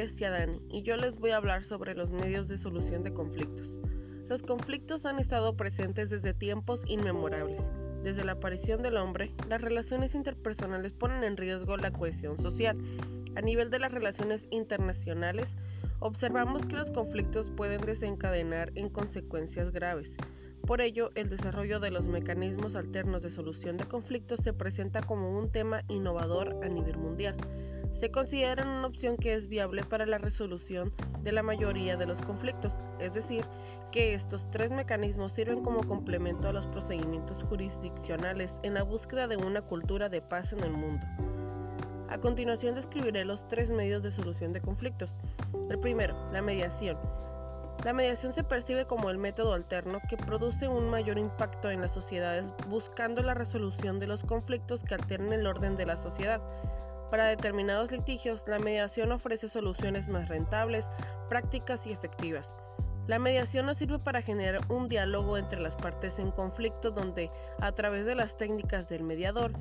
nombre es Yadani y yo les voy a hablar sobre los medios de solución de conflictos. Los conflictos han estado presentes desde tiempos inmemorables. Desde la aparición del hombre, las relaciones interpersonales ponen en riesgo la cohesión social. A nivel de las relaciones internacionales, observamos que los conflictos pueden desencadenar en consecuencias graves. Por ello, el desarrollo de los mecanismos alternos de solución de conflictos se presenta como un tema innovador a nivel mundial se consideran una opción que es viable para la resolución de la mayoría de los conflictos, es decir, que estos tres mecanismos sirven como complemento a los procedimientos jurisdiccionales en la búsqueda de una cultura de paz en el mundo. A continuación describiré los tres medios de solución de conflictos. El primero, la mediación. La mediación se percibe como el método alterno que produce un mayor impacto en las sociedades buscando la resolución de los conflictos que alternan el orden de la sociedad para determinados litigios, la mediación ofrece soluciones más rentables, prácticas y efectivas. La mediación nos sirve para generar un diálogo entre las partes en conflicto donde, a través de las técnicas del mediador,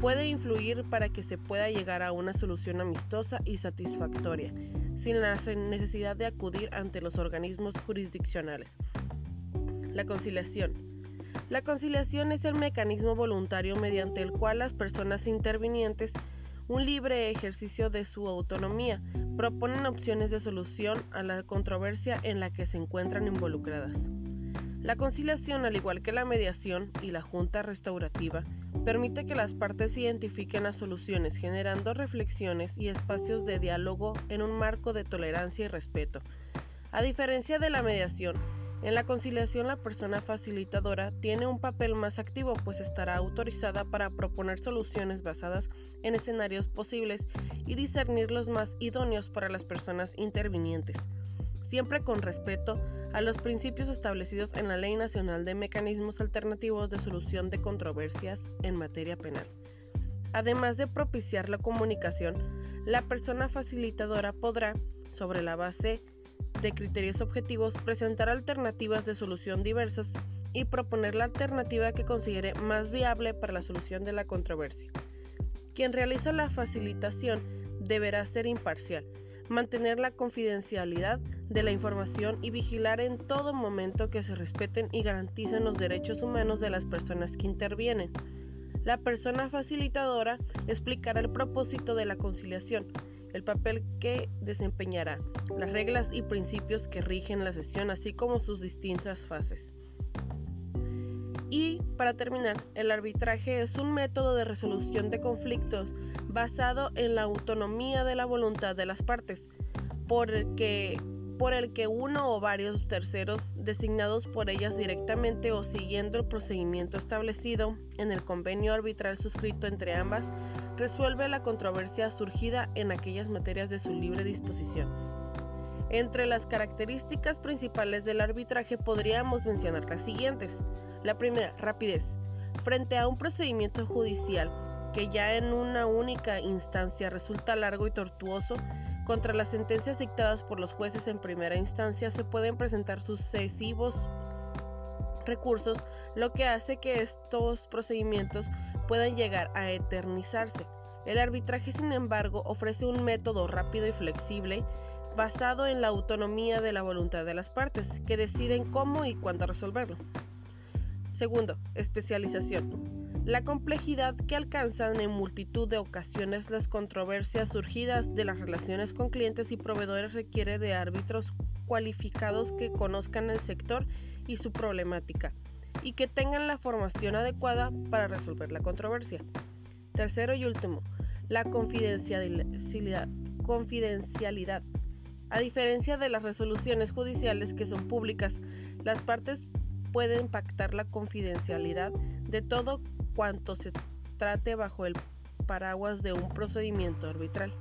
puede influir para que se pueda llegar a una solución amistosa y satisfactoria, sin la necesidad de acudir ante los organismos jurisdiccionales. La conciliación. La conciliación es el mecanismo voluntario mediante el cual las personas intervinientes un libre ejercicio de su autonomía, proponen opciones de solución a la controversia en la que se encuentran involucradas. La conciliación, al igual que la mediación y la junta restaurativa, permite que las partes identifiquen las soluciones generando reflexiones y espacios de diálogo en un marco de tolerancia y respeto. A diferencia de la mediación, en la conciliación la persona facilitadora tiene un papel más activo pues estará autorizada para proponer soluciones basadas en escenarios posibles y discernir los más idóneos para las personas intervinientes, siempre con respeto a los principios establecidos en la Ley Nacional de Mecanismos Alternativos de Solución de Controversias en materia penal. Además de propiciar la comunicación, la persona facilitadora podrá, sobre la base de criterios objetivos, presentar alternativas de solución diversas y proponer la alternativa que considere más viable para la solución de la controversia. Quien realiza la facilitación deberá ser imparcial, mantener la confidencialidad de la información y vigilar en todo momento que se respeten y garanticen los derechos humanos de las personas que intervienen. La persona facilitadora explicará el propósito de la conciliación, el papel que desempeñará, las reglas y principios que rigen la sesión, así como sus distintas fases. Y para terminar, el arbitraje es un método de resolución de conflictos basado en la autonomía de la voluntad de las partes, por el que, uno o varios terceros designados por ellas directamente o siguiendo el procedimiento establecido en el convenio arbitral suscrito entre ambas resuelve la controversia surgida en aquellas materias de su libre disposición. Entre las características principales del arbitraje podríamos mencionar las siguientes. La primera, rapidez. Frente a un procedimiento judicial que ya en una única instancia resulta largo y tortuoso, contra las sentencias dictadas por los jueces en primera instancia se pueden presentar sucesivos recursos, lo que hace que estos procedimientos puedan llegar a eternizarse. El arbitraje, sin embargo, ofrece un método rápido y flexible basado en la autonomía de la voluntad de las partes, que deciden cómo y cuándo resolverlo. Segundo, especialización. La complejidad que alcanzan en multitud de ocasiones las controversias surgidas de las relaciones con clientes y proveedores requiere de árbitros cualificados que conozcan el sector y su problemática y que tengan la formación adecuada para resolver la controversia. Tercero y último, la confidencialidad. A diferencia de las resoluciones judiciales que son públicas, las partes pueden pactar la confidencialidad de todo cuanto se trate bajo el paraguas de un procedimiento arbitral.